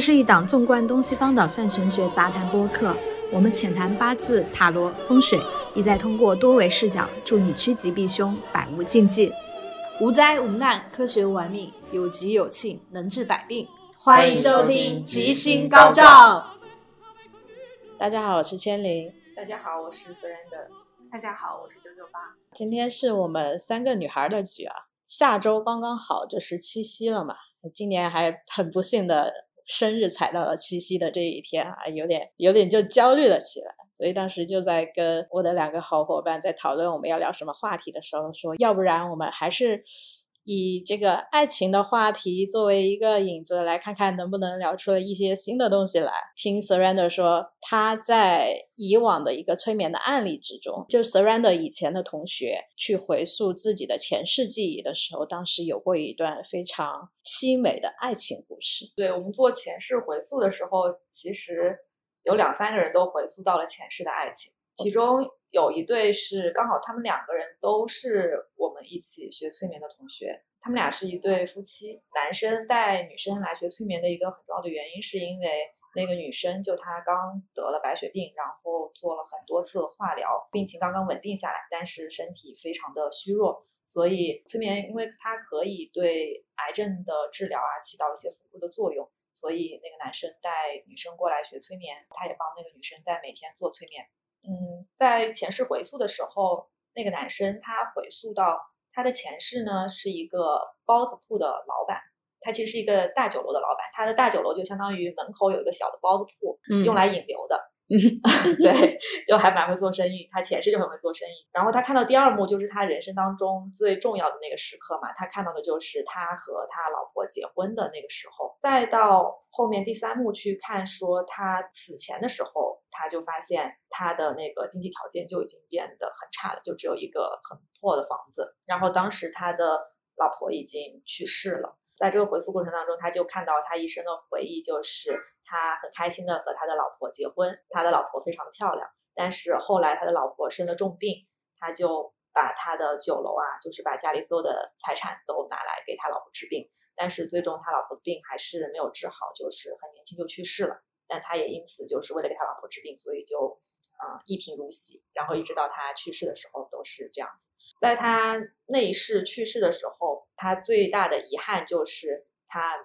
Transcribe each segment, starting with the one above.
这是一档纵观东西方的泛玄学杂谈播客，我们浅谈八字、塔罗、风水，意在通过多维视角，助你趋吉避凶，百无禁忌。无灾无难，科学玩命，有吉有庆，能治百病。欢迎收听吉星高照。大家好，我是千灵。大家好，我是 Surrender。大家好，我是九九八。今天是我们三个女孩的局啊，下周刚刚好就是七夕了嘛，今年还很不幸的生日踩到了七夕的这一天啊，有点有点就焦虑了起来。所以当时就在跟我的两个好伙伴在讨论我们要聊什么话题的时候，说要不然我们还是以这个爱情的话题作为一个引子，来看看能不能聊出了一些新的东西来。听 Surrender 说，他在以往的一个催眠的案例之中，就 Surrender 以前的同学去回溯自己的前世记忆的时候，当时有过一段非常凄美的爱情故事。对我们做前世回溯的时候，其实。有两三个人都回溯到了前世的爱情，其中有一对是刚好他们两个人都是我们一起学催眠的同学，他们俩是一对夫妻。男生带女生来学催眠的一个很重要的原因，是因为那个女生就她刚得了白血病，然后做了很多次化疗，病情刚刚稳定下来，但是身体非常的虚弱，所以催眠因为它可以对癌症的治疗啊起到一些辅助的作用。所以那个男生带女生过来学催眠，他也帮那个女生在每天做催眠。嗯，在前世回溯的时候，那个男生他回溯到他的前世呢是一个包子铺的老板，他其实是一个大酒楼的老板，他的大酒楼就相当于门口有一个小的包子铺，用来引流的。对，就还蛮会做生意。他前世就很会做生意。然后他看到第二幕，就是他人生当中最重要的那个时刻嘛。他看到的就是他和他老婆结婚的那个时候。再到后面第三幕去看，说他死前的时候，他就发现他的那个经济条件就已经变得很差了，就只有一个很破的房子。然后当时他的老婆已经去世了。在这个回溯过程当中，他就看到他一生的回忆，就是。他很开心的和他的老婆结婚，他的老婆非常的漂亮。但是后来他的老婆生了重病，他就把他的酒楼啊，就是把家里所有的财产都拿来给他老婆治病。但是最终他老婆的病还是没有治好，就是很年轻就去世了。但他也因此就是为了给他老婆治病，所以就啊一贫如洗。然后一直到他去世的时候都是这样。在他那一世去世的时候，他最大的遗憾就是他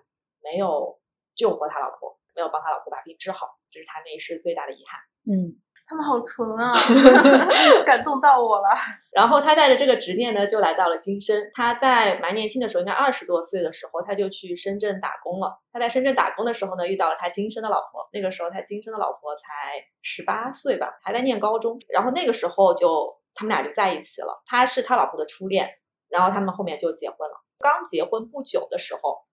没有救活他老婆。没有帮他老婆把病治好，这是他那一世最大的遗憾。嗯，他们好纯啊 感动到我了。然后他带着这个执念呢，就来到了今生。他在蛮年轻的时候，应该二十多岁的时候，他就去深圳打工了。他在深圳打工的时候呢，遇到了他今生的老婆。那个时候他今生的老婆才十八岁吧，还在念高中。然后那个时候就他们俩就在一起了。他是他老婆的初恋，然后他们后面就结婚了。刚结婚不久的时候。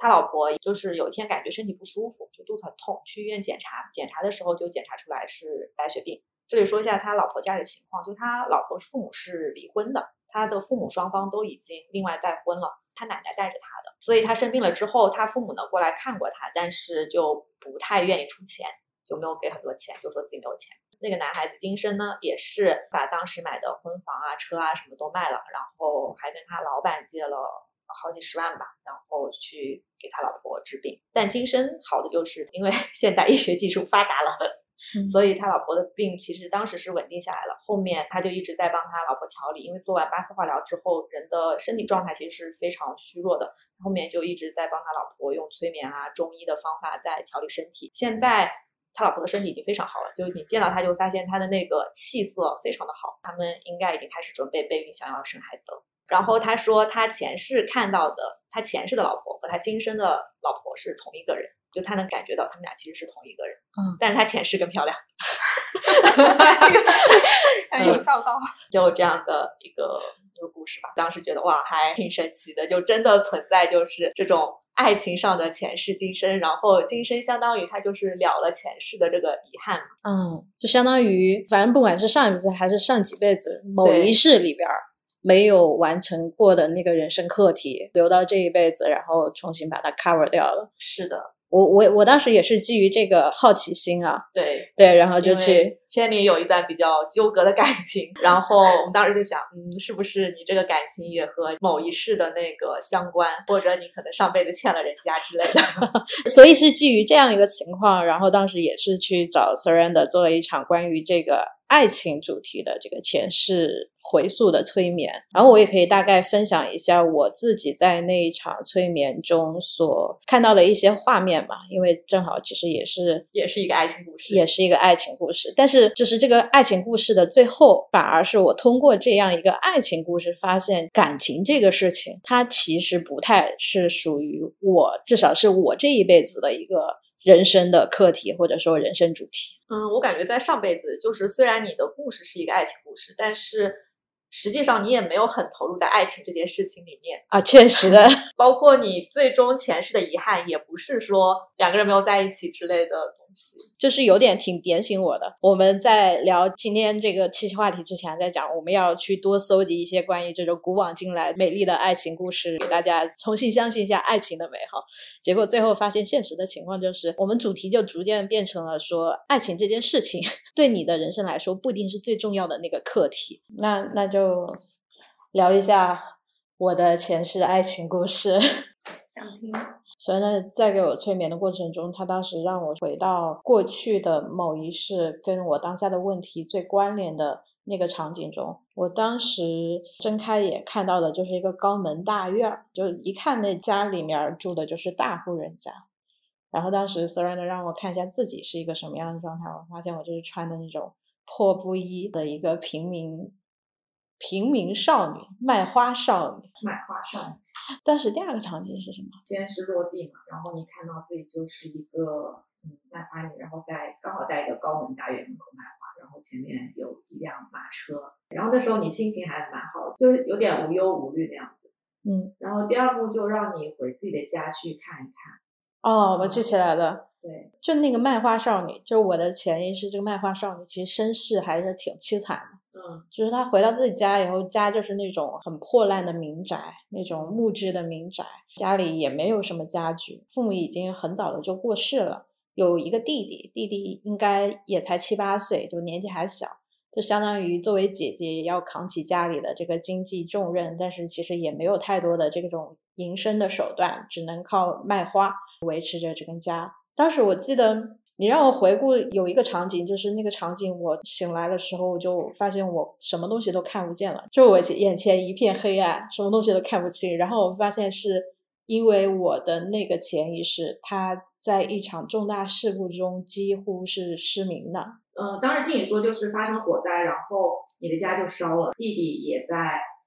他老婆就是有一天感觉身体不舒服，就肚子很痛，去医院检查，检查的时候就检查出来是白血病。这里说一下他老婆家里情况，就他老婆父母是离婚的，他的父母双方都已经另外再婚了，他奶奶带着他的，所以他生病了之后，他父母呢过来看过他，但是就不太愿意出钱，就没有给很多钱，就说自己没有钱。那个男孩子今生呢，也是把当时买的婚房啊、车啊什么都卖了，然后还跟他老板借了。好几十万吧，然后去给他老婆治病。但今生好的就是因为 现代医学技术发达了，所以他老婆的病其实当时是稳定下来了。后面他就一直在帮他老婆调理，因为做完八次化疗之后，人的身体状态其实是非常虚弱的。后面就一直在帮他老婆用催眠啊、中医的方法在调理身体。现在他老婆的身体已经非常好了，就你见到他就发现他的那个气色非常的好。他们应该已经开始准备备孕，想要生孩子了。然后他说，他前世看到的，他前世的老婆和他今生的老婆是同一个人，就他能感觉到他们俩其实是同一个人。嗯，但是他前世更漂亮。哈哈哈有笑到，就这样的一个一个故事吧。当时觉得哇，还挺神奇的，就真的存在就是这种爱情上的前世今生，然后今生相当于他就是了了前世的这个遗憾。嗯，就相当于反正不管是上一辈子还是上几辈子某一世里边儿。没有完成过的那个人生课题，留到这一辈子，然后重新把它 cover 掉了。是的，我我我当时也是基于这个好奇心啊，对对，然后就去千里有一段比较纠葛的感情，然后我们当时就想，嗯，是不是你这个感情也和某一世的那个相关，或者你可能上辈子欠了人家之类的，所以是基于这样一个情况，然后当时也是去找 Surrender 做了一场关于这个。爱情主题的这个前世回溯的催眠，然后我也可以大概分享一下我自己在那一场催眠中所看到的一些画面吧，因为正好其实也是也是一个爱情故事，也是一个爱情故事，但是就是这个爱情故事的最后，反而是我通过这样一个爱情故事，发现感情这个事情，它其实不太是属于我，至少是我这一辈子的一个。人生的课题，或者说人生主题。嗯，我感觉在上辈子，就是虽然你的故事是一个爱情故事，但是实际上你也没有很投入在爱情这件事情里面啊。确实的，包括你最终前世的遗憾，也不是说两个人没有在一起之类的。就是有点挺点醒我的。我们在聊今天这个七夕话题之前，在讲我们要去多搜集一些关于这种古往今来美丽的爱情故事，给大家重新相信一下爱情的美好。结果最后发现，现实的情况就是，我们主题就逐渐变成了说，爱情这件事情 对你的人生来说，不一定是最重要的那个课题。那那就聊一下我的前世爱情故事，想听。所以呢，在给我催眠的过程中，他当时让我回到过去的某一世，跟我当下的问题最关联的那个场景中。我当时睁开眼看到的就是一个高门大院，就一看那家里面住的就是大户人家。然后当时 Surrender 让我看一下自己是一个什么样的状态，我发现我就是穿的那种破布衣的一个平民。平民少女，卖花少女，卖花少女。但是第二个场景是什么？先是落地嘛，然后你看到自己就是一个嗯卖花女，然后在刚好在一个高门大院门口卖花，然后前面有一辆马车，然后那时候你心情还蛮好，就是有点无忧无虑的样子。嗯，然后第二步就让你回自己的家去看一看。哦，我记起来了。对，就那个卖花少女，就是我的潜意识。这个卖花少女其实身世还是挺凄惨的。嗯，就是他回到自己家以后，家就是那种很破烂的民宅，那种木质的民宅，家里也没有什么家具，父母已经很早的就过世了，有一个弟弟，弟弟应该也才七八岁，就年纪还小，就相当于作为姐姐要扛起家里的这个经济重任，但是其实也没有太多的这种营生的手段，只能靠卖花维持着这个家。当时我记得你让我回顾有一个场景，就是那个场景，我醒来的时候就发现我什么东西都看不见了，就我眼前一片黑暗，什么东西都看不清。然后我发现是因为我的那个潜意识，它在一场重大事故中几乎是失明的。嗯，当时听你说就是发生火灾，然后你的家就烧了，弟弟也在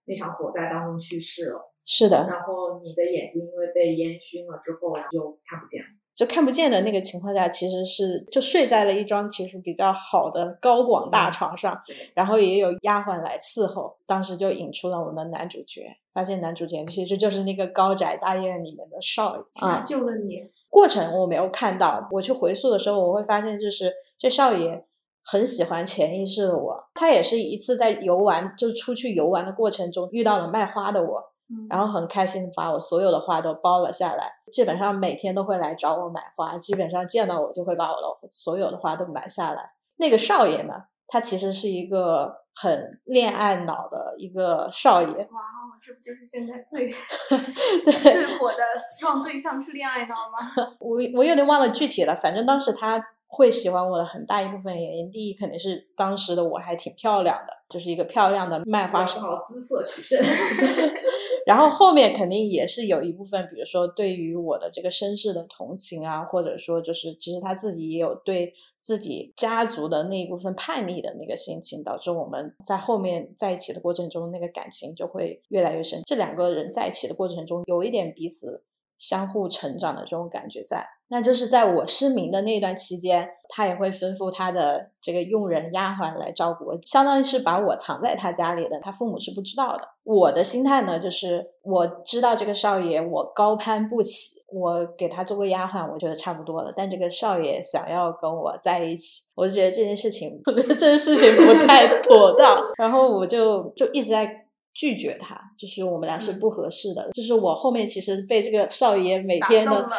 那场火灾当中去世了。是的。然后你的眼睛因为被烟熏了之后就看不见了。就看不见的那个情况下，其实是就睡在了一张其实比较好的高广大床上，然后也有丫鬟来伺候。当时就引出了我们的男主角，发现男主角其实就是那个高宅大院里面的少爷啊，救了你。过程我没有看到，我去回溯的时候，我会发现就是这少爷很喜欢潜意识的我，他也是一次在游玩，就出去游玩的过程中遇到了卖花的我。然后很开心把我所有的花都包了下来，基本上每天都会来找我买花，基本上见到我就会把我的所有的花都买下来。那个少爷呢，他其实是一个很恋爱脑的一个少爷。哇哦，这不就是现在最 最火的希望对象是恋爱脑吗？我我有点忘了具体了，反正当时他。会喜欢我的很大一部分原因，第一肯定是当时的我还挺漂亮的，就是一个漂亮的卖花少靠姿色取胜。然后后面肯定也是有一部分，比如说对于我的这个身世的同情啊，或者说就是其实他自己也有对自己家族的那一部分叛逆的那个心情，导致我们在后面在一起的过程中，那个感情就会越来越深。这两个人在一起的过程中，有一点彼此。相互成长的这种感觉在，那就是在我失明的那段期间，他也会吩咐他的这个佣人丫鬟来照顾我，相当于是把我藏在他家里的，他父母是不知道的。我的心态呢，就是我知道这个少爷我高攀不起，我给他做个丫鬟，我觉得差不多了。但这个少爷想要跟我在一起，我就觉得这件事情，这件事情不太妥当，然后我就就一直在。拒绝他，就是我们俩是不合适的。就是我后面其实被这个少爷每天的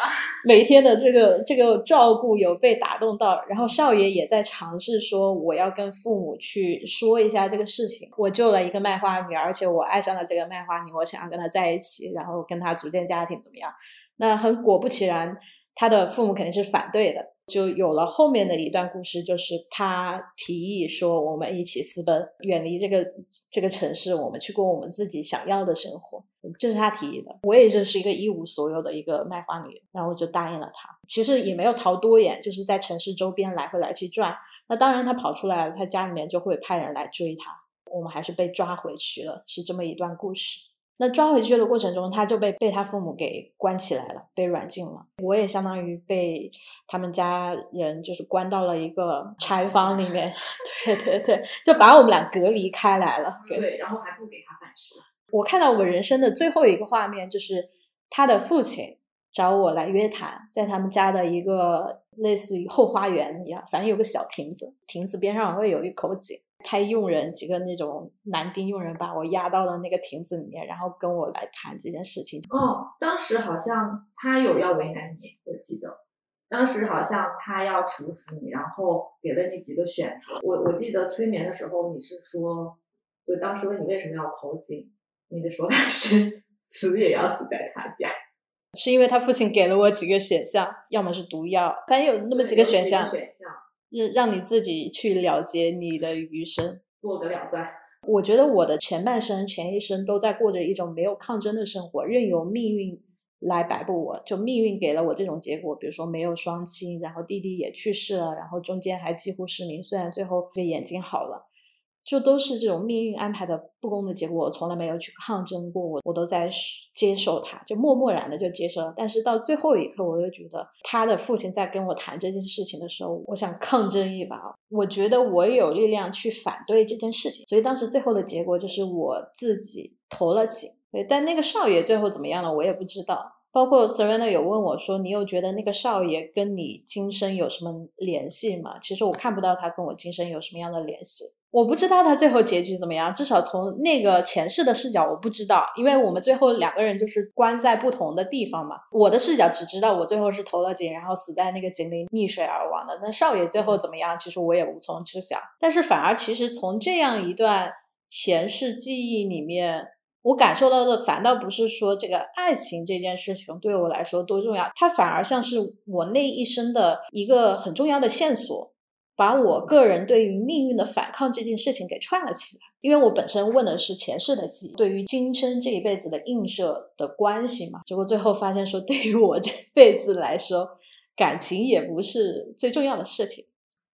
每天的这个这个照顾有被打动到，然后少爷也在尝试说我要跟父母去说一下这个事情。我救了一个卖花女，而且我爱上了这个卖花女，我想要跟她在一起，然后跟她组建家庭，怎么样？那很果不其然，他的父母肯定是反对的。就有了后面的一段故事，就是他提议说，我们一起私奔，远离这个这个城市，我们去过我们自己想要的生活。这是他提议的。我也就是一个一无所有的一个卖花女，然后我就答应了他。其实也没有逃多远，就是在城市周边来回来去转。那当然，他跑出来了，他家里面就会派人来追他。我们还是被抓回去了，是这么一段故事。那抓回去的过程中，他就被被他父母给关起来了，被软禁了。我也相当于被他们家人就是关到了一个柴房里面，对对对，就把我们俩隔离开来了。对，然后还不给他饭吃。我看到我人生的最后一个画面，就是他的父亲找我来约谈，在他们家的一个类似于后花园一样，反正有个小亭子，亭子边上会有一口井。派佣人几个那种男丁佣人把我押到了那个亭子里面，然后跟我来谈这件事情。哦，当时好像他有要为难你，我记得，当时好像他要处死你，然后给了你几个选择。我我记得催眠的时候你是说，就当时问你为什么要投井，你的说法是死也要死在他家，是因为他父亲给了我几个选项，要么是毒药，反正有那么几个选项。选项。让让你自己去了结你的余生，做个了断。我觉得我的前半生、前一生都在过着一种没有抗争的生活，任由命运来摆布我。就命运给了我这种结果，比如说没有双亲，然后弟弟也去世了，然后中间还几乎失明，虽然最后这眼睛好了。就都是这种命运安排的不公的结果，我从来没有去抗争过，我我都在接受它，就默默然的就接受了。但是到最后一刻，我又觉得他的父亲在跟我谈这件事情的时候，我想抗争一把，我觉得我有力量去反对这件事情。所以当时最后的结果就是我自己投了井。对，但那个少爷最后怎么样了，我也不知道。包括 Serena 有问我说：“你有觉得那个少爷跟你今生有什么联系吗？”其实我看不到他跟我今生有什么样的联系。我不知道他最后结局怎么样，至少从那个前世的视角我不知道，因为我们最后两个人就是关在不同的地方嘛。我的视角只知道我最后是投了井，然后死在那个井里溺水而亡的。那少爷最后怎么样，其实我也无从知晓。但是反而其实从这样一段前世记忆里面，我感受到的反倒不是说这个爱情这件事情对我来说多重要，它反而像是我那一生的一个很重要的线索。把我个人对于命运的反抗这件事情给串了起来，因为我本身问的是前世的记忆，对于今生这一辈子的映射的关系嘛，结果最后发现说，对于我这辈子来说，感情也不是最重要的事情。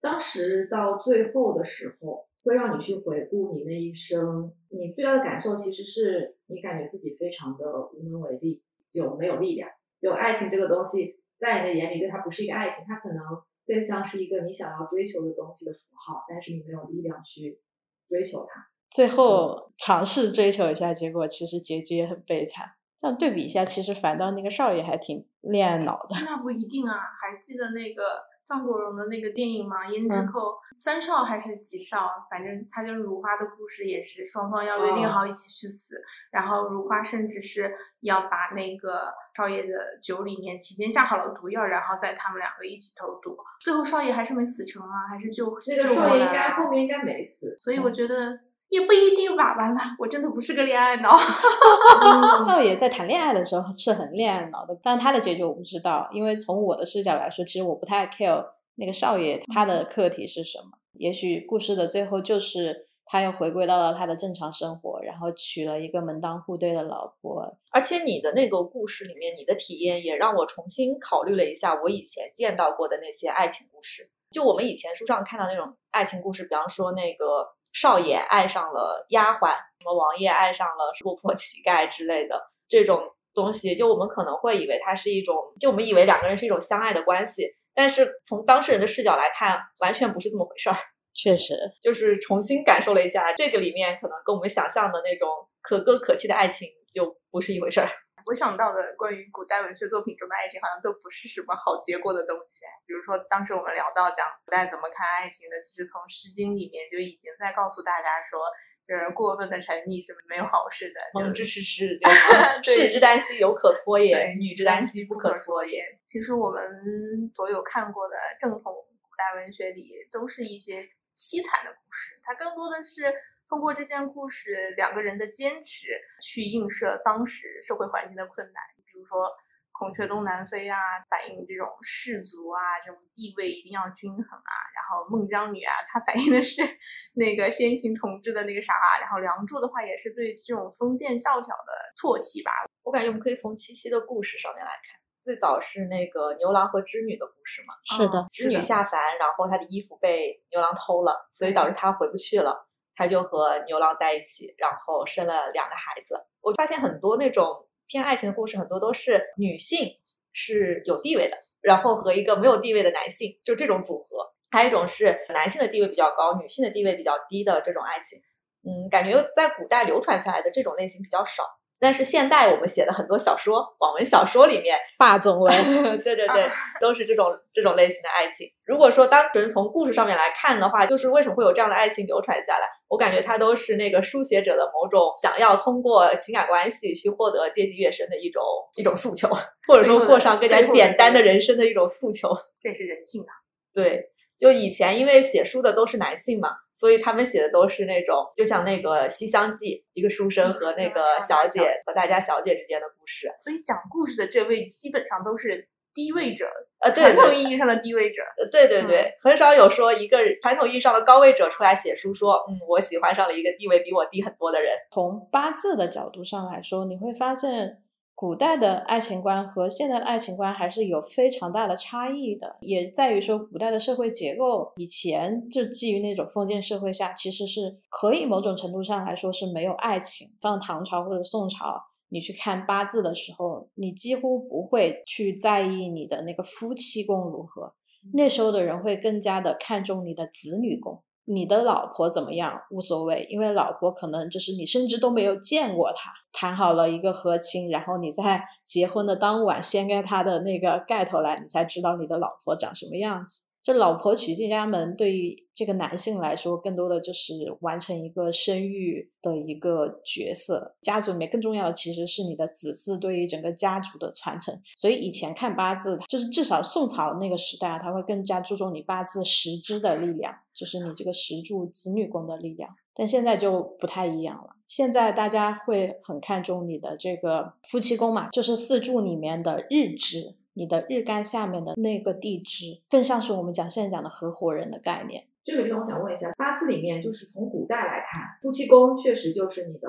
当时到最后的时候，会让你去回顾你那一生，你最大的感受其实是你感觉自己非常的无能为力，就没有力量。就爱情这个东西，在你的眼里，对它不是一个爱情，它可能。更像是一个你想要追求的东西的符号，但是你没有力量去追求它。最后尝试追求一下，结果其实结局也很悲惨。这样对比一下，其实反倒那个少爷还挺恋爱脑的。那不一定啊，还记得那个。张国荣的那个电影嘛，《胭脂扣》三少还是几少，反正他跟如花的故事也是双方要约定好一起去死，然后如花甚至是要把那个少爷的酒里面提前下好了毒药，然后再他们两个一起投毒，最后少爷还是没死成啊，还是救那个少爷应该后面应该没死，所以我觉得。也不一定吧，完了，我真的不是个恋爱脑。少爷在谈恋爱的时候是很恋爱脑的，但他的结局我不知道，因为从我的视角来说，其实我不太 care 那个少爷他的课题是什么。也许故事的最后就是他又回归到了他的正常生活，然后娶了一个门当户对的老婆。而且你的那个故事里面，你的体验也让我重新考虑了一下我以前见到过的那些爱情故事。就我们以前书上看到那种爱情故事，比方说那个。少爷爱上了丫鬟，什么王爷爱上了落魄乞丐之类的这种东西，就我们可能会以为它是一种，就我们以为两个人是一种相爱的关系，但是从当事人的视角来看，完全不是这么回事儿。确实，就是重新感受了一下，这个里面可能跟我们想象的那种可歌可泣的爱情就不是一回事儿。我想到的关于古代文学作品中的爱情，好像都不是什么好结果的东西。比如说，当时我们聊到讲古代怎么看爱情的，其实从《诗经》里面就已经在告诉大家说，就是过分的沉溺是没有好事的。蒙之是是 士之耽兮，犹可脱也；女之耽兮，不可脱也。其实我们所有看过的正统古代文学里，都是一些凄惨的故事。它更多的是通过这件故事，两个人的坚持去映射当时社会环境的困难。比如说。孔雀东南飞啊，反映这种氏族啊，这种地位一定要均衡啊。然后孟姜女啊，它反映的是 那个先秦统治的那个啥。然后梁祝的话，也是对这种封建教条的唾弃吧。我感觉我们可以从七夕的故事上面来看，最早是那个牛郎和织女的故事嘛。是的，织女下凡，然后她的衣服被牛郎偷了，所以导致她回不去了。他就和牛郎在一起，然后生了两个孩子。我发现很多那种。偏爱情的故事很多都是女性是有地位的，然后和一个没有地位的男性，就这种组合。还有一种是男性的地位比较高，女性的地位比较低的这种爱情。嗯，感觉在古代流传下来的这种类型比较少。但是现代我们写的很多小说，网文小说里面霸总文，对对对，都是这种这种类型的爱情。如果说单纯从故事上面来看的话，就是为什么会有这样的爱情流传下来？我感觉它都是那个书写者的某种想要通过情感关系去获得阶级跃升的一种一种诉求，或者说过上更加简单的人生的一种诉求。这是人性啊！对，就以前因为写书的都是男性嘛。所以他们写的都是那种，就像那个《西厢记》，一个书生和那个小姐和大家小姐之间的故事。所以讲故事的这位基本上都是低位者，呃，传统意义上的低位者。呃，对对对，很少有说一个传统意义上的高位者出来写书，说，嗯，我喜欢上了一个地位比我低很多的人。从八字的角度上来说，你会发现。古代的爱情观和现代的爱情观还是有非常大的差异的，也在于说古代的社会结构以前就基于那种封建社会下，其实是可以某种程度上来说是没有爱情。放唐朝或者宋朝，你去看八字的时候，你几乎不会去在意你的那个夫妻宫如何，那时候的人会更加的看重你的子女宫。你的老婆怎么样无所谓，因为老婆可能就是你甚至都没有见过她，谈好了一个和亲，然后你在结婚的当晚掀开她的那个盖头来，你才知道你的老婆长什么样子。这老婆娶进家门，对于这个男性来说，更多的就是完成一个生育的一个角色。家族里面更重要的其实是你的子嗣对于整个家族的传承。所以以前看八字，就是至少宋朝那个时代啊，他会更加注重你八字时支的力量，就是你这个时柱子女宫的力量。但现在就不太一样了，现在大家会很看重你的这个夫妻宫嘛，就是四柱里面的日支。你的日干下面的那个地支，更像是我们讲现在讲的合伙人的概念。这个地方我想问一下，八字里面就是从古代来看，夫妻宫确实就是你的，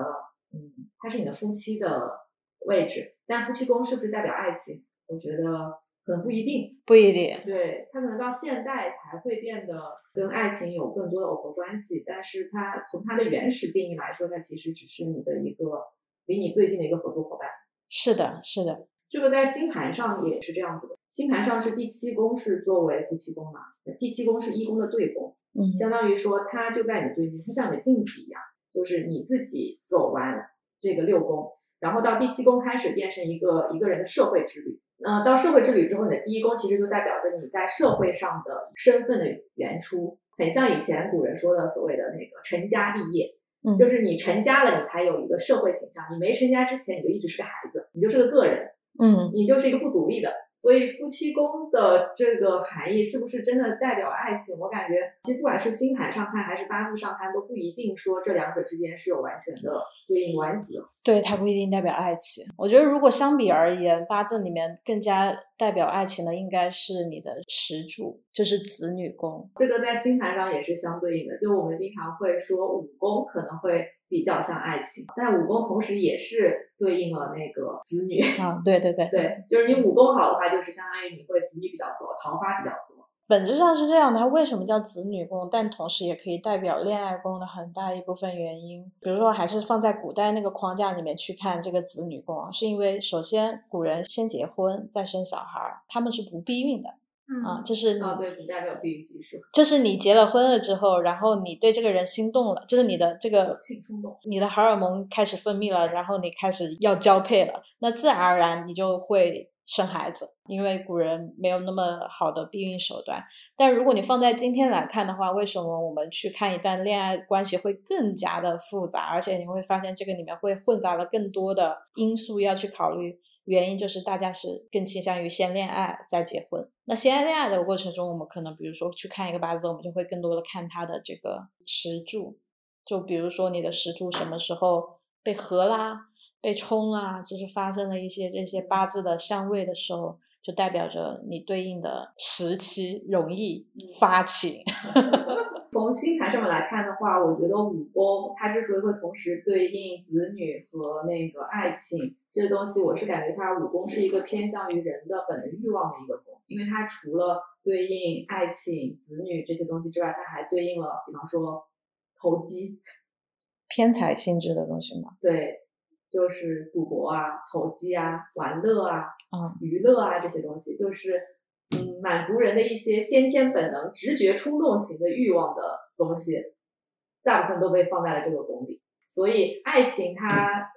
嗯，它是你的夫妻的位置。但夫妻宫是不是代表爱情？我觉得可能不一定，不一定。对，它可能到现代才会变得跟爱情有更多的耦合关系。但是它从它的原始定义来说，它其实只是你的一个离你最近的一个合作伙伴。是的，是的。这个在星盘上也是这样子的，星盘上是第七宫是作为夫妻宫嘛，第七宫是一宫的对宫，嗯，相当于说它就在你对面，它像你的镜子一样，就是你自己走完这个六宫，然后到第七宫开始变成一个一个人的社会之旅。那到社会之旅之后，你的第一宫其实就代表着你在社会上的身份的原初，很像以前古人说的所谓的那个成家立业，嗯，就是你成家了，你才有一个社会形象，你没成家之前，你就一直是个孩子，你就是个个人。嗯，你就是一个不独立的，所以夫妻宫的这个含义是不是真的代表爱情？我感觉，其实不管是星盘上看还是八字上看，都不一定说这两者之间是有完全的对应关系的。对，它不一定代表爱情。我觉得，如果相比而言，八字里面更加代表爱情的，应该是你的石柱，就是子女宫。这个在星盘上也是相对应的，就我们经常会说五宫可能会。比较像爱情，但武功同时也是对应了那个子女啊，对对对对，就是你武功好的话，就是相当于你会子女比较多，桃花比较多。本质上是这样的，它为什么叫子女宫？但同时也可以代表恋爱宫的很大一部分原因。比如说，还是放在古代那个框架里面去看这个子女宫，是因为首先古人先结婚再生小孩，他们是不避孕的。啊，就是啊，对，不代表避孕技术。就是你结了婚了之后，然后你对这个人心动了，就是你的这个性冲动，你的荷尔蒙开始分泌了，然后你开始要交配了，那自然而然你就会生孩子，因为古人没有那么好的避孕手段。但如果你放在今天来看的话，为什么我们去看一段恋爱关系会更加的复杂？而且你会发现这个里面会混杂了更多的因素要去考虑。原因就是大家是更倾向于先恋爱再结婚。那先恋爱的过程中，我们可能比如说去看一个八字，我们就会更多的看他的这个石柱，就比如说你的石柱什么时候被合啦。被冲啦，就是发生了一些这些八字的相位的时候，就代表着你对应的时期容易发情。从星盘上面来看的话，我觉得五宫它之所以会同时对应子女和那个爱情这个东西，我是感觉它五宫是一个偏向于人的本能欲望的一个宫，因为它除了对应爱情、子女这些东西之外，它还对应了，比方说投机、偏财性质的东西嘛？对。就是赌博啊、投机啊、玩乐啊、啊娱乐啊这些东西，就是嗯满足人的一些先天本能、直觉冲动型的欲望的东西，大部分都被放在了这个宫里。所以爱情它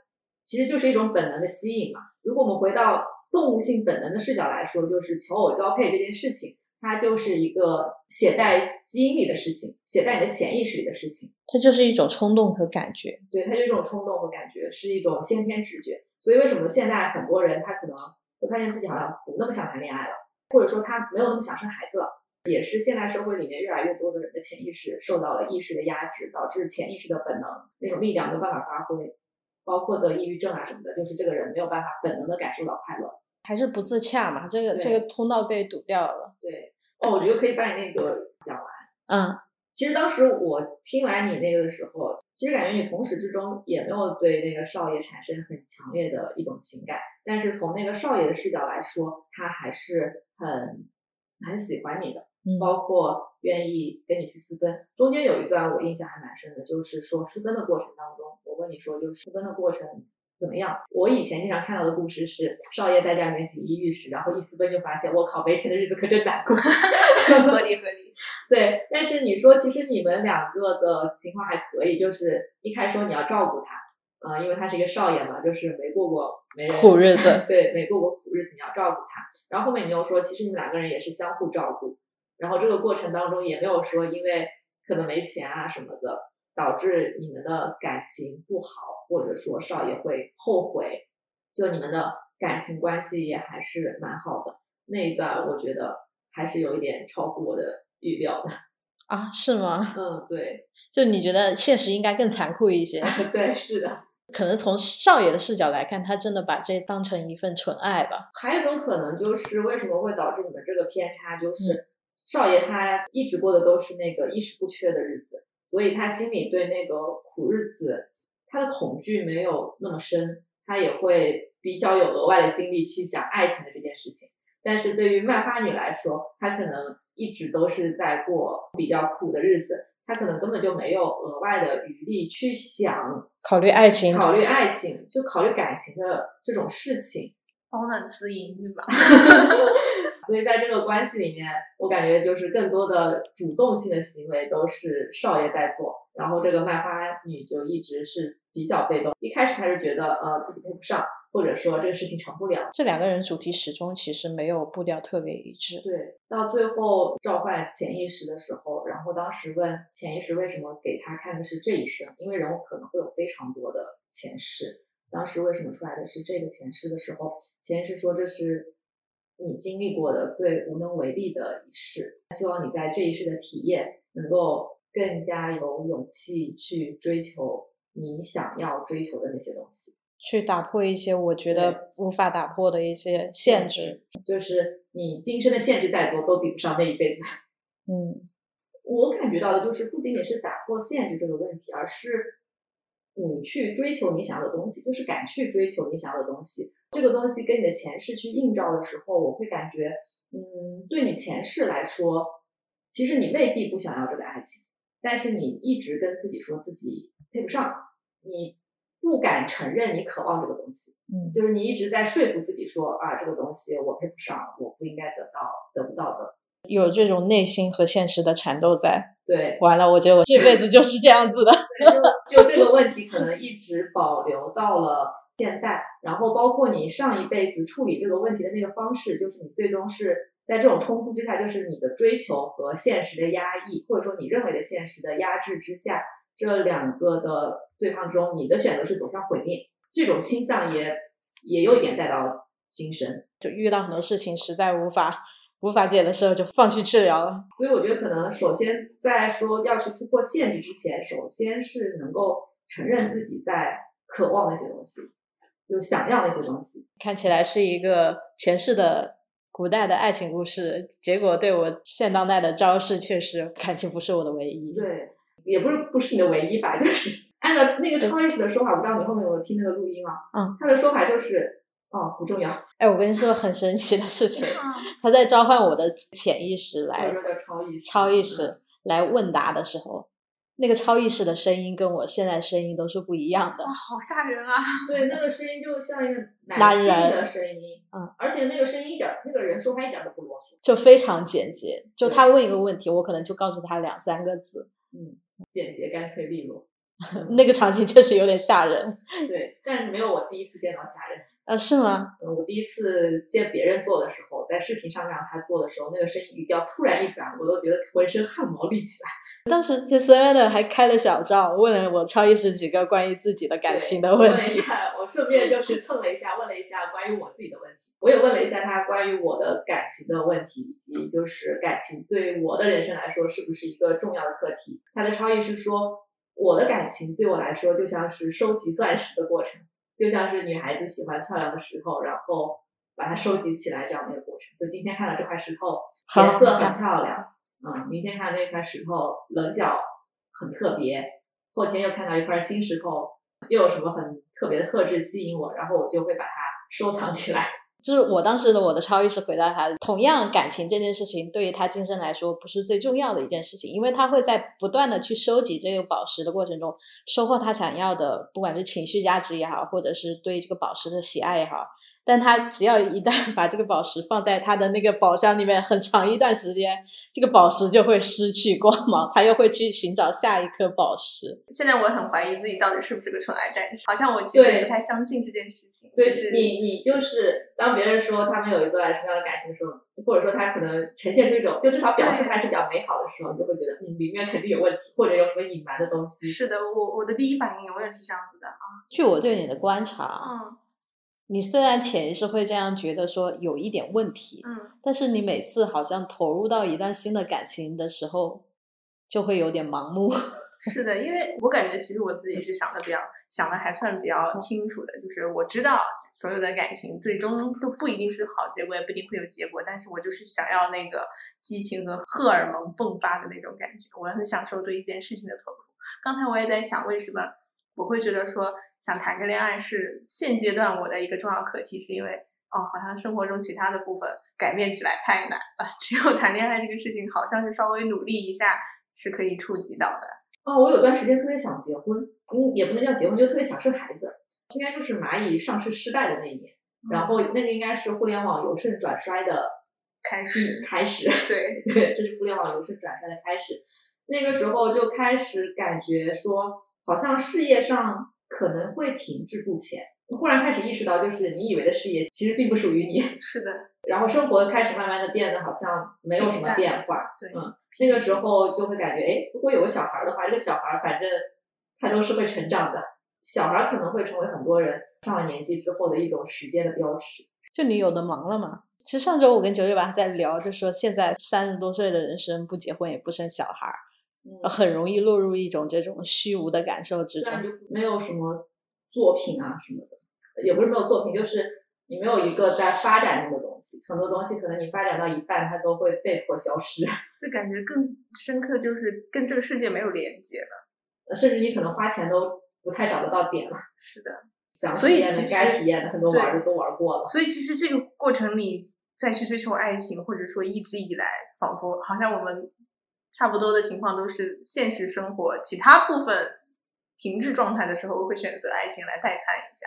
其实就是一种本能的吸引嘛。如果我们回到动物性本能的视角来说，就是求偶交配这件事情。它就是一个写在基因里的事情，写在你的潜意识里的事情。它就是一种冲动和感觉，对，它就是一种冲动和感觉，是一种先天直觉。所以为什么现在很多人他可能会发现自己好像不那么想谈恋爱了，或者说他没有那么想生孩子了，也是现代社会里面越来越多的人的潜意识受到了意识的压制，导致潜意识的本能那种力量没有办法发挥，包括得抑郁症啊什么的，就是这个人没有办法本能的感受到快乐，还是不自洽嘛？这个这个通道被堵掉了，对。哦，我觉得可以把你那个讲完。嗯，其实当时我听完你那个的时候，其实感觉你从始至终也没有对那个少爷产生很强烈的一种情感，但是从那个少爷的视角来说，他还是很很喜欢你的，包括愿意跟你去私奔。中间有一段我印象还蛮深的，就是说私奔的过程当中，我问你说，就是私奔的过程。怎么样？我以前经常看到的故事是少爷在家里面锦衣玉食，然后一私奔就发现我靠，没钱的日子可真难过。合理合理。对，但是你说其实你们两个的情况还可以，就是一开始说你要照顾他，呃，因为他是一个少爷嘛，就是没过过没苦日子，对，没过过苦日子，你要照顾他。然后后面你又说，其实你们两个人也是相互照顾，然后这个过程当中也没有说因为可能没钱啊什么的。导致你们的感情不好，或者说少爷会后悔，就你们的感情关系也还是蛮好的。那一段我觉得还是有一点超乎我的预料的 啊？是吗？嗯，对。就你觉得现实应该更残酷一些？对，是的。可能从少爷的视角来看，他真的把这当成一份纯爱吧。还有一种可能就是为什么会导致你们这个偏差，就是少爷他一直过的都是那个衣食不缺的日子。所以他心里对那个苦日子，他的恐惧没有那么深，他也会比较有额外的精力去想爱情的这件事情。但是对于卖花女来说，她可能一直都是在过比较苦的日子，她可能根本就没有额外的余力去想考虑爱情，考虑爱情，就考虑感情的这种事情。饱暖思淫，对吧？所以在这个关系里面，我感觉就是更多的主动性的行为都是少爷在做，然后这个卖花女就一直是比较被动。一开始他是觉得呃自己配不上，或者说这个事情成不了。这两个人主题始终其实没有步调特别一致。对，到最后召唤潜意识的时候，然后当时问潜意识为什么给他看的是这一生，因为人物可能会有非常多的前世。当时为什么出来的是这个前世的时候，前世说这是。你经历过的最无能为力的一世，希望你在这一世的体验能够更加有勇气去追求你想要追求的那些东西，去打破一些我觉得无法打破的一些限制，就是你今生的限制再多都比不上那一辈子。嗯，我感觉到的就是不仅仅是打破限制这个问题，而是你去追求你想要的东西，就是敢去追求你想要的东西。这个东西跟你的前世去映照的时候，我会感觉，嗯，对你前世来说，其实你未必不想要这个爱情，但是你一直跟自己说自己配不上，你不敢承认你渴望这个东西，嗯，就是你一直在说服自己说啊，这个东西我配不上，我不应该得到，得不到的，有这种内心和现实的缠斗在。对，完了，我觉得我这辈子就是这样子的，就这个问题可能一直保留到了。现代，然后包括你上一辈子处理这个问题的那个方式，就是你最终是在这种冲突之下，就是你的追求和现实的压抑，或者说你认为的现实的压制之下，这两个的对抗中，你的选择是走向毁灭，这种倾向也也有一点带到精神，就遇到很多事情实在无法无法解的时候，就放弃治疗了。所以我觉得可能首先在说要去突破限制之前，首先是能够承认自己在渴望那些东西。就想要那些东西，看起来是一个前世的古代的爱情故事，结果对我现当代的招式确实感情不是我的唯一。对，也不是不是你的唯一吧，就是 按照那个超意识的说法，我不知道你后面有没有听那个录音啊？嗯，他的说法就是哦不重要。哎，我跟你说很神奇的事情，他在召唤我的潜意识来，超意识，超意识来问答的时候。那个超意识的声音跟我现在声音都是不一样的，哇，好吓人啊！对，那个声音就像一个 男性的声音，嗯，而且那个声音一点，那个人说话一点都不啰嗦，就非常简洁。就他问一个问题，我可能就告诉他两三个字，嗯，简洁干脆利落。那个场景确实有点吓人，对，但没有我第一次见到吓人。呃，是吗？嗯，我第一次见别人做的时候，在视频上让他做的时候，那个声音语调突然一转，我都觉得浑身汗毛立起来。当时这 s e v 还开了小灶，问了我超意识几个关于自己的感情的问题。我顺便就是蹭了一下，问了一下关于我自己的问题。我也问了一下他关于我的感情的问题，以及就是感情对我的人生来说是不是一个重要的课题。他的超意识说，我的感情对我来说就像是收集钻石的过程。就像是女孩子喜欢漂亮的石头，然后把它收集起来这样的一个过程。就今天看到这块石头颜色很漂亮，嗯，明天看到那块石头棱角很特别，后天又看到一块新石头，又有什么很特别的特质吸引我，然后我就会把它收藏起来。就是我当时的我的超意识回答他，同样感情这件事情对于他今生来说不是最重要的一件事情，因为他会在不断的去收集这个宝石的过程中，收获他想要的，不管是情绪价值也好，或者是对这个宝石的喜爱也好。但他只要一旦 把这个宝石放在他的那个宝箱里面很长一段时间，这个宝石就会失去光芒，他又会去寻找下一颗宝石。现在我很怀疑自己到底是不是个纯爱战士，好像我其实不太相信这件事情。对，你你就是当别人说他们有一段什么样的感情的时候，或者说他可能呈现出一种就至少表示还是比较美好的时候，你就会觉得嗯里面肯定有问题，或者有什么隐瞒的东西。是的，我我的第一反应永远是这样子的啊。据我对你的观察，嗯。你虽然潜意识会这样觉得说有一点问题，嗯，但是你每次好像投入到一段新的感情的时候，就会有点盲目。是的，因为我感觉其实我自己是想的比较想的还算比较清楚的，就是我知道所有的感情最终都不一定是好结果，也不一定会有结果，但是我就是想要那个激情和荷尔蒙迸发的那种感觉，我很享受对一件事情的投入。刚才我也在想，为什么我会觉得说。想谈个恋爱是现阶段我的一个重要课题，是因为哦，好像生活中其他的部分改变起来太难了，只有谈恋爱这个事情，好像是稍微努力一下是可以触及到的。哦，我有段时间特别想结婚，嗯，也不能叫结婚，就特别想生孩子，应该就是蚂蚁上市失败的那一年，然后那个应该是互联网由盛转衰的开始，开始，对 对，这是互联网由盛转衰的开始，那个时候就开始感觉说，好像事业上。可能会停滞不前，忽然开始意识到，就是你以为的事业其实并不属于你。是的，然后生活开始慢慢的变得好像没有什么变化。对，嗯，那个时候就会感觉，哎，如果有个小孩的话，这个小孩反正他都是会成长的，小孩可能会成为很多人上了年纪之后的一种时间的标尺。就你有的忙了嘛？其实上周我跟九九八在聊，就说现在三十多岁的人生不结婚也不生小孩。很容易落入一种这种虚无的感受之中，没有什么作品啊什么的，也不是没有作品，就是你没有一个在发展中的东西。很多东西可能你发展到一半，它都会被迫消失。就感觉更深刻，就是跟这个世界没有连接了，甚至你可能花钱都不太找得到点了。是的，想体验的、该体验的，很多玩的都玩过了。所以其实这个过程里再去追求爱情，或者说一直以来，仿佛好像我们。差不多的情况都是现实生活，其他部分停滞状态的时候，会选择爱情来代餐一下。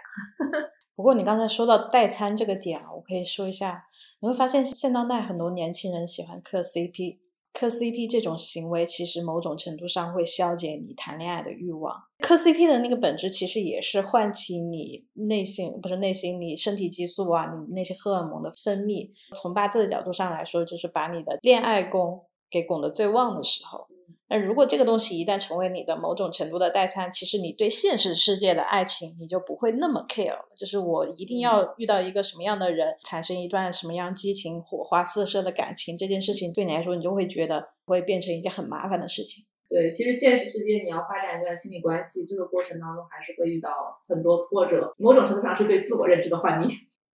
不过你刚才说到代餐这个点啊，我可以说一下，你会发现现当代很多年轻人喜欢磕 CP，磕 CP 这种行为，其实某种程度上会消解你谈恋爱的欲望。磕 CP 的那个本质，其实也是唤起你内心，不是内心，你身体激素啊，你那些荷尔蒙的分泌。从八字的角度上来说，就是把你的恋爱宫给拱得最旺的时候。那如果这个东西一旦成为你的某种程度的代餐，其实你对现实世界的爱情你就不会那么 care 了。就是我一定要遇到一个什么样的人，产生一段什么样激情、火花四射的感情，这件事情对你来说，你就会觉得会变成一件很麻烦的事情。对，其实现实世界你要发展一段亲密关系，这个过程当中还是会遇到很多挫折，某种程度上是对自我认知的幻灭。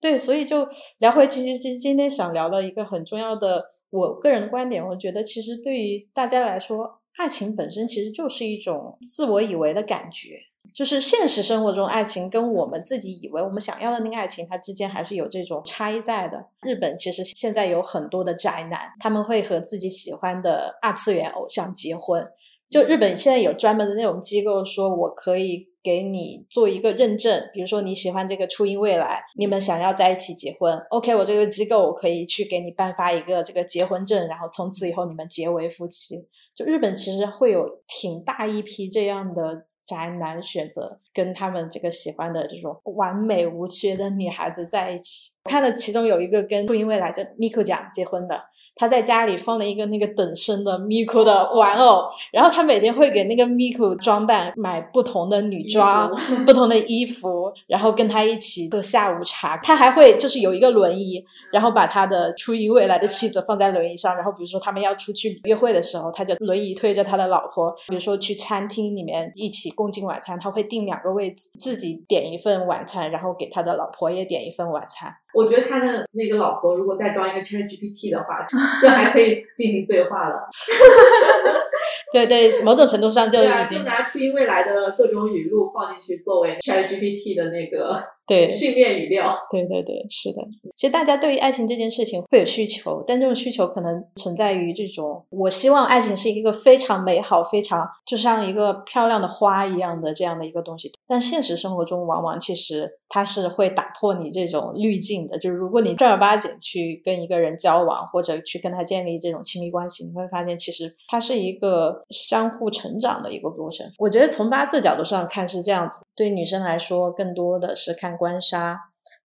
对，所以就聊回，其实今今天想聊的一个很重要的，我个人的观点，我觉得其实对于大家来说。爱情本身其实就是一种自我以为的感觉，就是现实生活中爱情跟我们自己以为我们想要的那个爱情，它之间还是有这种差异在的。日本其实现在有很多的宅男，他们会和自己喜欢的二次元偶像结婚。就日本现在有专门的那种机构，说我可以给你做一个认证，比如说你喜欢这个初音未来，你们想要在一起结婚，OK，我这个机构我可以去给你颁发一个这个结婚证，然后从此以后你们结为夫妻。就日本其实会有挺大一批这样的宅男选择跟他们这个喜欢的这种完美无缺的女孩子在一起。看了其中有一个跟初音未来的 Miku 讲结婚的，他在家里放了一个那个等身的 Miku 的玩偶，然后他每天会给那个 Miku 装扮，买不同的女装、不同的衣服，然后跟他一起喝下午茶。他还会就是有一个轮椅，然后把他的初音未来的妻子放在轮椅上，然后比如说他们要出去约会的时候，他就轮椅推着他的老婆，比如说去餐厅里面一起共进晚餐，他会订两个位置，自己点一份晚餐，然后给他的老婆也点一份晚餐。我觉得他的那个老婆如果再装一个 Chat GPT 的话，就还可以进行对话了。对对，某种程度上就已经就拿初音未来的各种语录放进去作为 Chat GPT 的那个对训练语料。对对对，是的。其实大家对于爱情这件事情会有需求，但这种需求可能存在于这种：我希望爱情是一个非常美好、非常就像一个漂亮的花一样的这样的一个东西。但现实生活中，往往其实它是会打破你这种滤镜的。就是如果你正儿八经去跟一个人交往，或者去跟他建立这种亲密关系，你会发现其实它是一个。相互成长的一个过程，我觉得从八字角度上看是这样子。对女生来说，更多的是看官杀；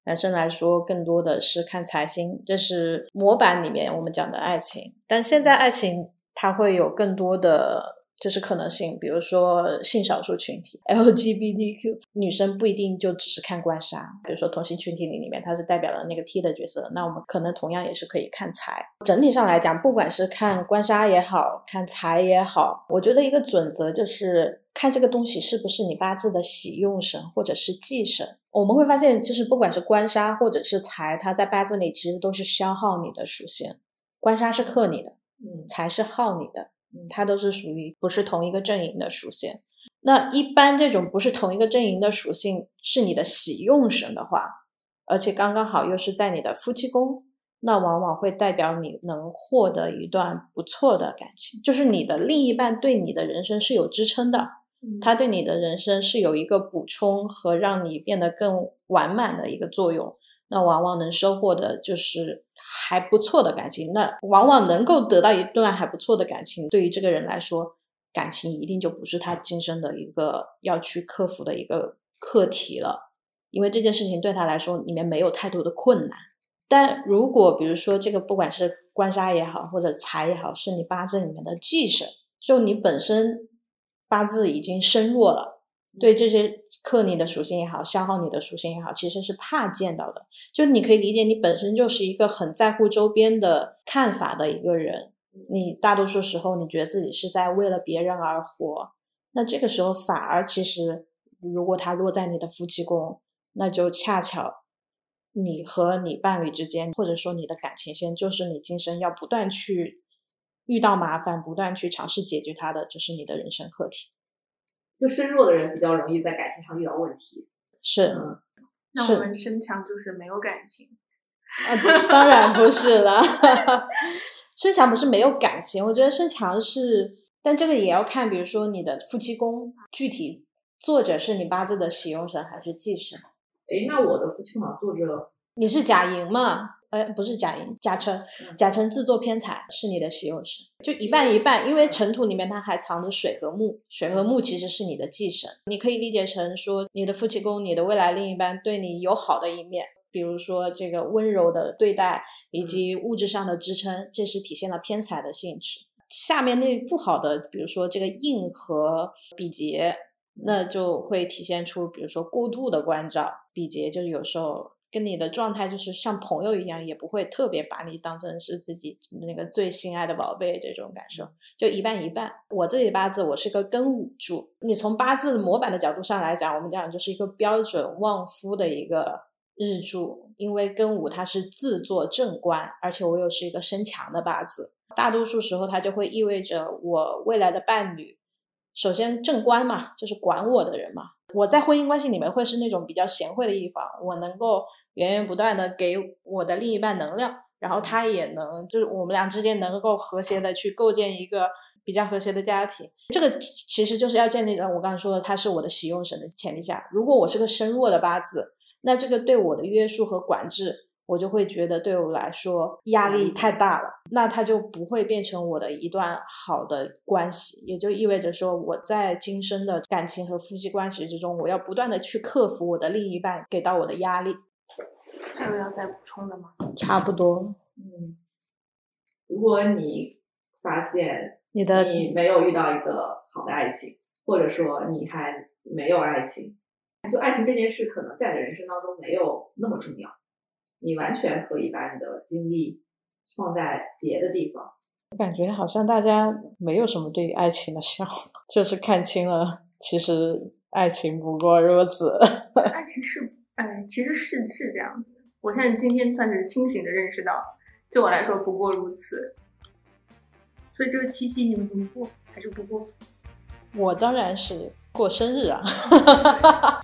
男生来说，更多的是看财星。这是模板里面我们讲的爱情，但现在爱情它会有更多的。就是可能性，比如说性少数群体 LGBTQ 女生不一定就只是看官杀，比如说同性群体里里面，它是代表了那个 T 的角色，那我们可能同样也是可以看财。整体上来讲，不管是看官杀也好看财也好，我觉得一个准则就是看这个东西是不是你八字的喜用神或者是忌神。我们会发现，就是不管是官杀或者是财，它在八字里其实都是消耗你的属性，官杀是克你的，嗯，财是耗你的。它都是属于不是同一个阵营的属性。那一般这种不是同一个阵营的属性是你的喜用神的话，而且刚刚好又是在你的夫妻宫，那往往会代表你能获得一段不错的感情，就是你的另一半对你的人生是有支撑的，他对你的人生是有一个补充和让你变得更完满的一个作用。那往往能收获的就是还不错的感情，那往往能够得到一段还不错的感情，对于这个人来说，感情一定就不是他今生的一个要去克服的一个课题了，因为这件事情对他来说里面没有太多的困难。但如果比如说这个不管是官杀也好，或者财也好，是你八字里面的忌神，就你本身八字已经身弱了。对这些克你的属性也好，消耗你的属性也好，其实是怕见到的。就你可以理解，你本身就是一个很在乎周边的看法的一个人。你大多数时候，你觉得自己是在为了别人而活。那这个时候，反而其实，如果它落在你的夫妻宫，那就恰巧你和你伴侣之间，或者说你的感情线，就是你今生要不断去遇到麻烦，不断去尝试解决它的，就是你的人生课题。就身弱的人比较容易在感情上遇到问题，是，嗯那我们身强就是没有感情啊？当然不是了，身强不是没有感情，我觉得身强是，但这个也要看，比如说你的夫妻宫具体作者是你八字的喜用神还是忌神？哎，那我的夫妻宫作者，你是甲寅嘛？呃，不是甲寅，甲辰，甲辰自作偏财是你的喜用神，就一半一半，因为尘土里面它还藏着水和木，水和木其实是你的忌神，你可以理解成说你的夫妻宫，你的未来另一半对你有好的一面，比如说这个温柔的对待以及物质上的支撑，这是体现了偏财的性质。下面那不好的，比如说这个印和比劫，那就会体现出比如说过度的关照，比劫就是有时候。跟你的状态就是像朋友一样，也不会特别把你当成是自己那个最心爱的宝贝这种感受，就一半一半。我自己八字我是个庚午柱，你从八字模板的角度上来讲，我们讲就是一个标准旺夫的一个日柱，因为庚午它是自坐正官，而且我又是一个身强的八字，大多数时候它就会意味着我未来的伴侣，首先正官嘛，就是管我的人嘛。我在婚姻关系里面会是那种比较贤惠的一方，我能够源源不断的给我的另一半能量，然后他也能就是我们俩之间能够和谐的去构建一个比较和谐的家庭。这个其实就是要建立在我刚才说的他是我的喜用神的前提下。如果我是个身弱的八字，那这个对我的约束和管制。我就会觉得对我来说压力太大了，那它就不会变成我的一段好的关系，也就意味着说我在今生的感情和夫妻关系之中，我要不断的去克服我的另一半给到我的压力。还有要再补充的吗？差不多。嗯，如果你发现你的你没有遇到一个好的爱情，或者说你还没有爱情，就爱情这件事可能在你的人生当中没有那么重要。你完全可以把你的精力放在别的地方。我感觉好像大家没有什么对于爱情的向往，就是看清了，其实爱情不过如此。爱情是，哎，其实是是这样子。我现在今天算是清醒的认识到，对我来说不过如此。所以这个七夕你们怎么过？还是不过？我当然是过生日啊。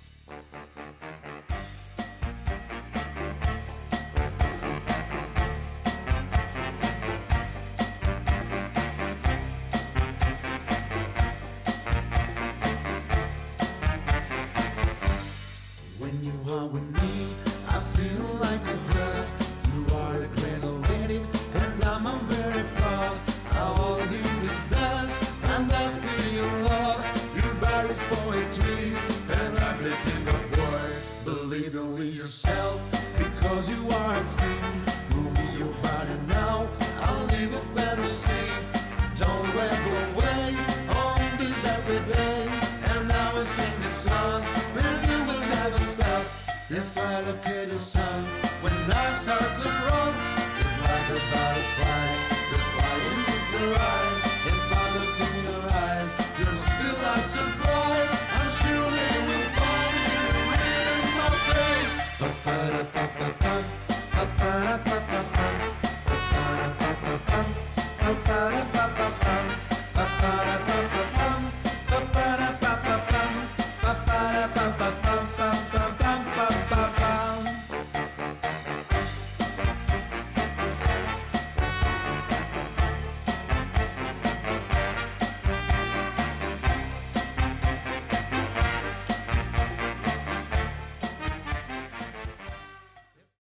the sun when I start to run, It's like a butterfly, the fire is arise. If I look in your eyes, you're still not surprised. I'm sure they will find you in my face. Ba-ba-da-ba-ba-ba.